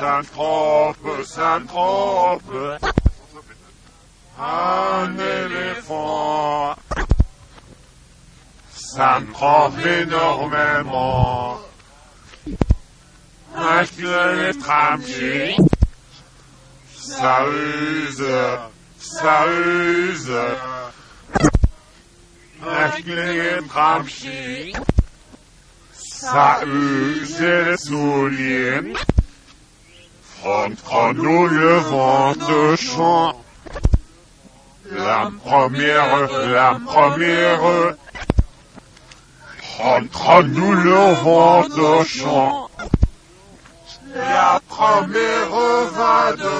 Synthrope, synthrope. Un éléphant. Ça me trompe énormément. Un tramchi. Ça use, ça use. Un tramchi. Ça use les souliers. Front-nous le vent de chant. La première, la première. Prends-nous le vent de chant. La première va devant.